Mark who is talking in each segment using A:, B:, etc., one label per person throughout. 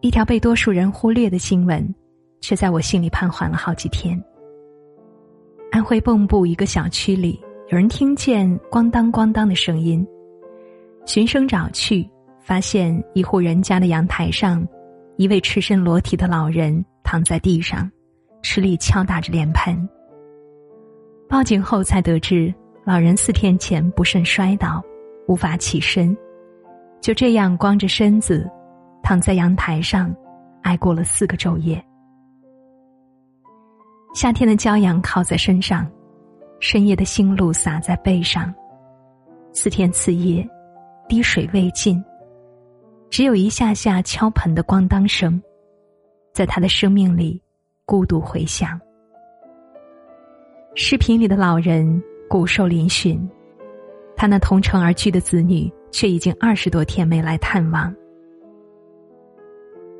A: 一条被多数人忽略的新闻，却在我心里盘桓了好几天。安徽蚌埠一个小区里，有人听见咣当咣当的声音，循声找去，发现一户人家的阳台上，一位赤身裸体的老人躺在地上，吃力敲打着脸盆。报警后才得知，老人四天前不慎摔倒，无法起身，就这样光着身子，躺在阳台上，挨过了四个昼夜。夏天的骄阳靠在身上，深夜的星露洒在背上，四天四夜，滴水未进，只有一下下敲盆的咣当声，在他的生命里孤独回响。视频里的老人骨瘦嶙峋，他那同城而居的子女却已经二十多天没来探望。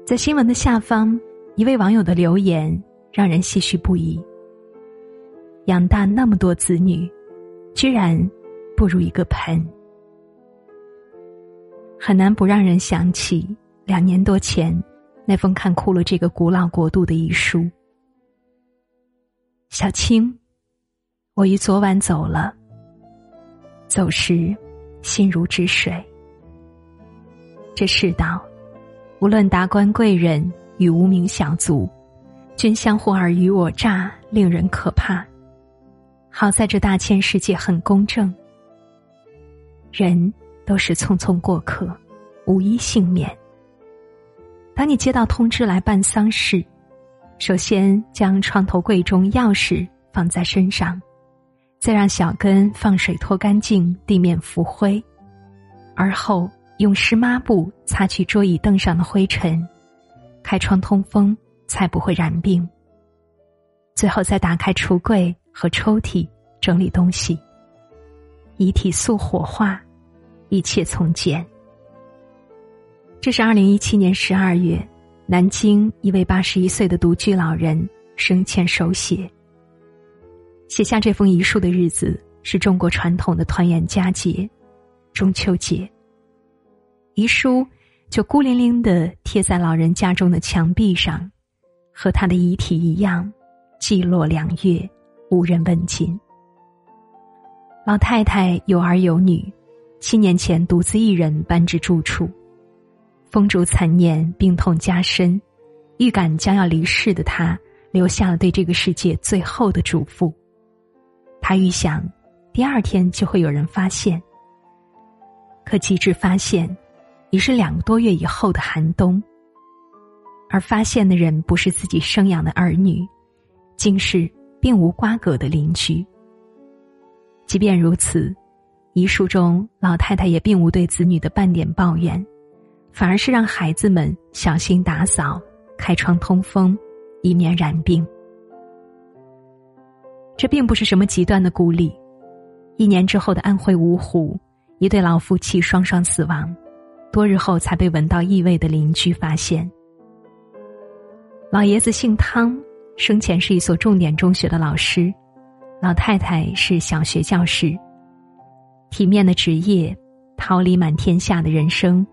A: 在新闻的下方，一位网友的留言。让人唏嘘不已。养大那么多子女，居然不如一个盆，很难不让人想起两年多前那封看哭了这个古老国度的遗书。小青，我于昨晚走了，走时心如止水。这世道，无论达官贵人与无名小卒。均相互尔虞我诈，令人可怕。好在这大千世界很公正，人都是匆匆过客，无一幸免。当你接到通知来办丧事，首先将床头柜中钥匙放在身上，再让小根放水拖干净地面浮灰，而后用湿抹布擦去桌椅凳上的灰尘，开窗通风。才不会染病。最后再打开橱柜和抽屉，整理东西。遗体速火化，一切从简。这是二零一七年十二月，南京一位八十一岁的独居老人生前手写。写下这封遗书的日子是中国传统的团圆佳节——中秋节。遗书就孤零零的贴在老人家中的墙壁上。和他的遗体一样，寂落两月，无人问津。老太太有儿有女，七年前独自一人搬至住处。风烛残年，病痛加深，预感将要离世的他，留下了对这个世界最后的嘱咐。他预想，第二天就会有人发现。可及至发现，已是两个多月以后的寒冬。而发现的人不是自己生养的儿女，竟是并无瓜葛的邻居。即便如此，遗书中老太太也并无对子女的半点抱怨，反而是让孩子们小心打扫、开窗通风，以免染病。这并不是什么极端的孤立。一年之后的安徽芜湖，一对老夫妻双双死亡，多日后才被闻到异味的邻居发现。老爷子姓汤，生前是一所重点中学的老师，老太太是小学教师。体面的职业，桃李满天下的人生，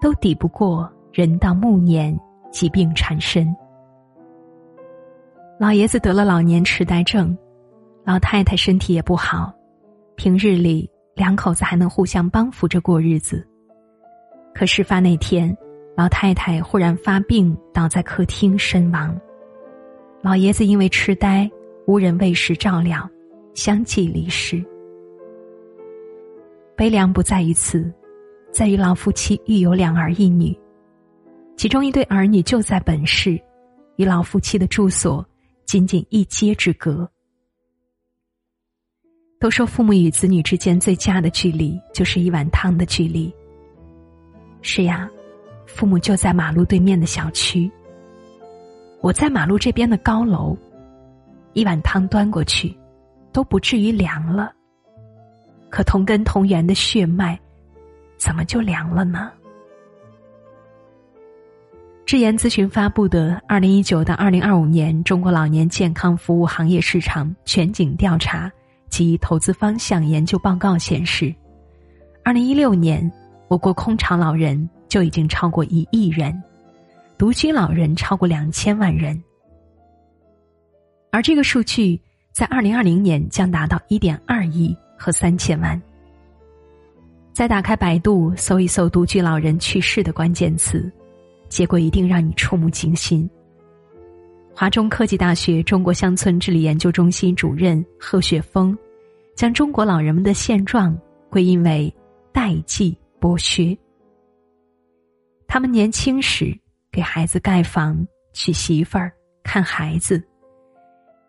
A: 都抵不过人到暮年疾病缠身。老爷子得了老年痴呆症，老太太身体也不好，平日里两口子还能互相帮扶着过日子。可事发那天。老太太忽然发病，倒在客厅身亡。老爷子因为痴呆，无人喂食照料，相继离世。悲凉不在于此，在于老夫妻育有两儿一女，其中一对儿女就在本市，与老夫妻的住所仅仅一街之隔。都说父母与子女之间最佳的距离，就是一碗汤的距离。是呀。父母就在马路对面的小区，我在马路这边的高楼，一碗汤端过去，都不至于凉了。可同根同源的血脉，怎么就凉了呢？智研咨询发布的《二零一九到二零二五年中国老年健康服务行业市场全景调查及投资方向研究报告》显示，二零一六年我国空巢老人。就已经超过一亿人，独居老人超过两千万人，而这个数据在二零二零年将达到一点二亿和三千万。再打开百度搜一搜“独居老人去世”的关键词，结果一定让你触目惊心。华中科技大学中国乡村治理研究中心主任贺雪峰，将中国老人们的现状归因为代际剥削。他们年轻时给孩子盖房、娶媳妇儿、看孩子，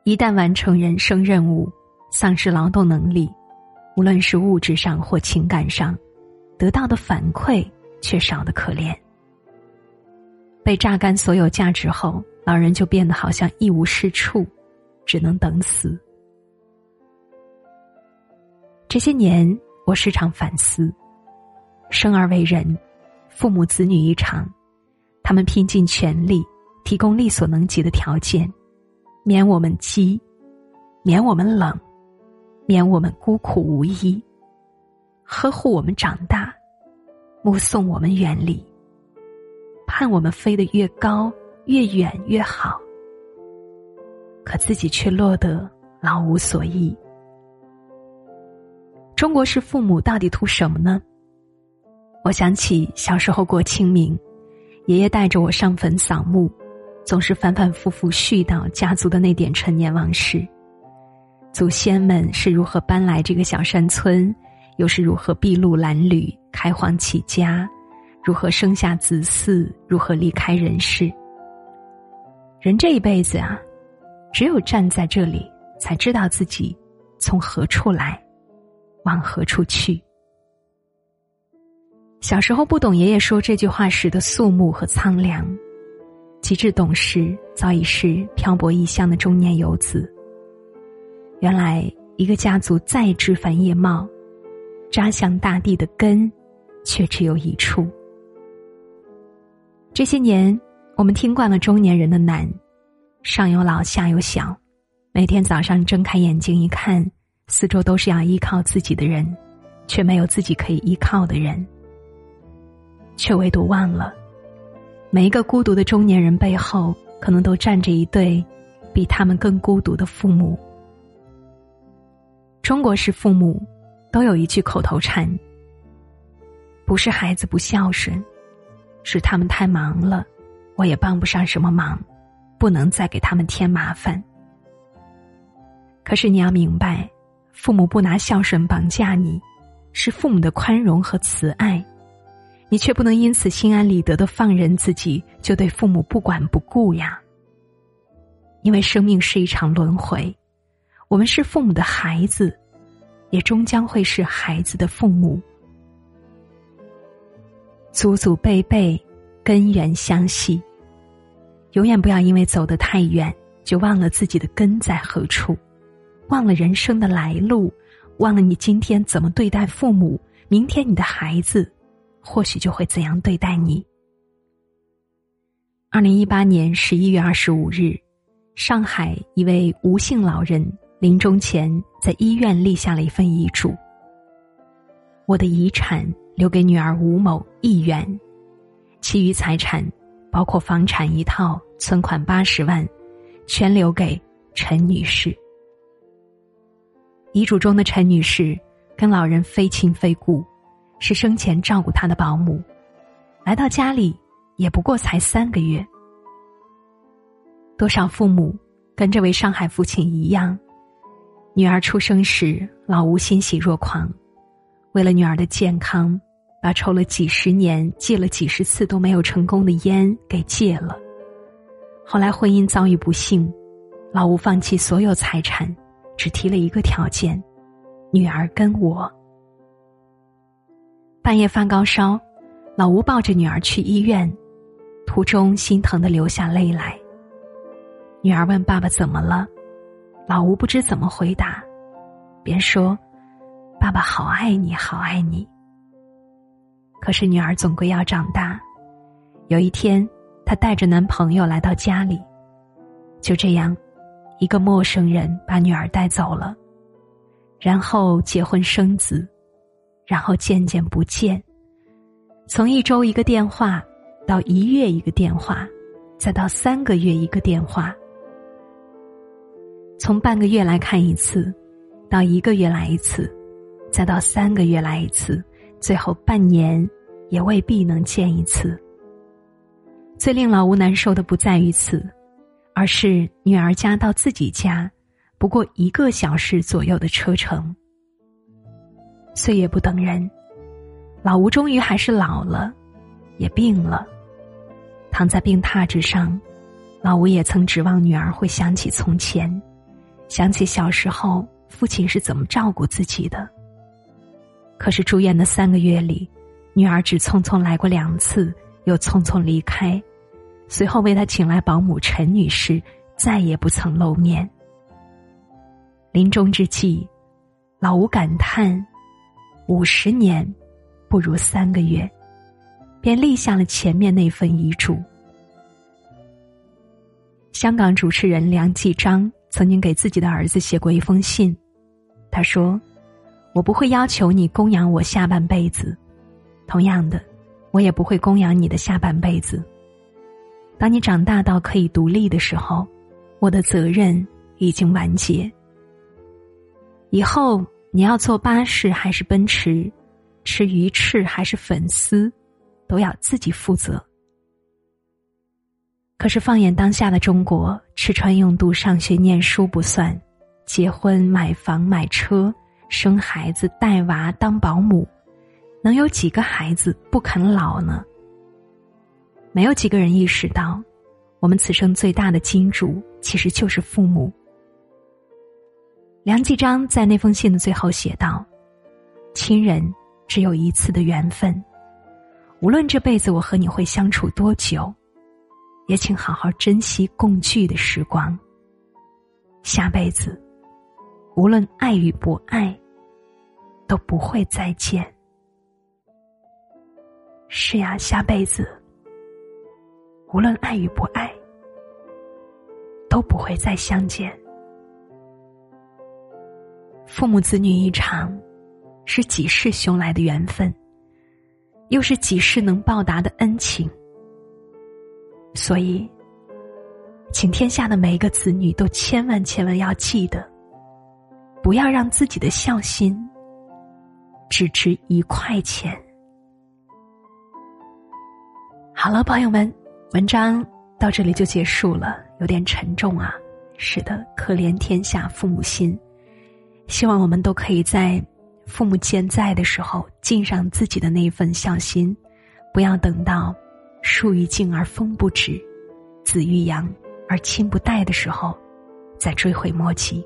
A: 一旦完成人生任务，丧失劳动能力，无论是物质上或情感上，得到的反馈却少得可怜。被榨干所有价值后。老人就变得好像一无是处，只能等死。这些年，我时常反思：生而为人，父母子女一场，他们拼尽全力，提供力所能及的条件，免我们饥，免我们冷，免我们孤苦无依，呵护我们长大，目送我们远离，盼我们飞得越高。越远越好，可自己却落得老无所依。中国式父母到底图什么呢？我想起小时候过清明，爷爷带着我上坟扫墓，总是反反复复絮叨家族的那点陈年往事：祖先们是如何搬来这个小山村，又是如何筚路蓝缕、开荒起家，如何生下子嗣，如何离开人世。人这一辈子啊，只有站在这里，才知道自己从何处来，往何处去。小时候不懂爷爷说这句话时的肃穆和苍凉，极致懂事，早已是漂泊异乡的中年游子。原来一个家族再枝繁叶茂，扎向大地的根，却只有一处。这些年。我们听惯了中年人的难，上有老下有小，每天早上睁开眼睛一看，四周都是要依靠自己的人，却没有自己可以依靠的人，却唯独忘了，每一个孤独的中年人背后，可能都站着一对比他们更孤独的父母。中国式父母都有一句口头禅：不是孩子不孝顺，是他们太忙了。我也帮不上什么忙，不能再给他们添麻烦。可是你要明白，父母不拿孝顺绑架你，是父母的宽容和慈爱，你却不能因此心安理得的放任自己，就对父母不管不顾呀。因为生命是一场轮回，我们是父母的孩子，也终将会是孩子的父母，祖祖辈辈根源相系。永远不要因为走得太远，就忘了自己的根在何处，忘了人生的来路，忘了你今天怎么对待父母，明天你的孩子，或许就会怎样对待你。二零一八年十一月二十五日，上海一位吴姓老人临终前在医院立下了一份遗嘱：我的遗产留给女儿吴某一元，其余财产。包括房产一套，存款八十万，全留给陈女士。遗嘱中的陈女士跟老人非亲非故，是生前照顾他的保姆，来到家里也不过才三个月。多少父母跟这位上海父亲一样，女儿出生时老吴欣喜若狂，为了女儿的健康。把抽了几十年、戒了几十次都没有成功的烟给戒了。后来婚姻遭遇不幸，老吴放弃所有财产，只提了一个条件：女儿跟我。半夜发高烧，老吴抱着女儿去医院，途中心疼的流下泪来。女儿问爸爸怎么了，老吴不知怎么回答，便说：“爸爸好爱你，好爱你。”可是女儿总归要长大，有一天，她带着男朋友来到家里，就这样，一个陌生人把女儿带走了，然后结婚生子，然后渐渐不见，从一周一个电话，到一月一个电话，再到三个月一个电话。从半个月来看一次，到一个月来一次，再到三个月来一次，最后半年也未必能见一次。最令老吴难受的不在于此，而是女儿家到自己家不过一个小时左右的车程。岁月不等人，老吴终于还是老了，也病了。躺在病榻之上，老吴也曾指望女儿会想起从前，想起小时候父亲是怎么照顾自己的。可是住院的三个月里，女儿只匆匆来过两次，又匆匆离开。随后为他请来保姆陈女士，再也不曾露面。临终之际，老吴感叹：“五十年，不如三个月。”便立下了前面那份遗嘱。香港主持人梁继章曾经给自己的儿子写过一封信，他说：“我不会要求你供养我下半辈子，同样的，我也不会供养你的下半辈子。”当你长大到可以独立的时候，我的责任已经完结。以后你要坐巴士还是奔驰，吃鱼翅还是粉丝，都要自己负责。可是放眼当下的中国，吃穿用度、上学念书不算，结婚、买房、买车、生孩子、带娃、当保姆，能有几个孩子不肯老呢？没有几个人意识到，我们此生最大的金主其实就是父母。梁继章在那封信的最后写道：“亲人只有一次的缘分，无论这辈子我和你会相处多久，也请好好珍惜共聚的时光。下辈子，无论爱与不爱，都不会再见。是呀，下辈子。”无论爱与不爱，都不会再相见。父母子女一场，是几世修来的缘分，又是几世能报答的恩情。所以，请天下的每一个子女都千万千万要记得，不要让自己的孝心只值一块钱。好了，朋友们。文章到这里就结束了，有点沉重啊。是的，可怜天下父母心。希望我们都可以在父母健在的时候尽上自己的那一份孝心，不要等到树欲静而风不止，子欲养而亲不待的时候，再追悔莫及。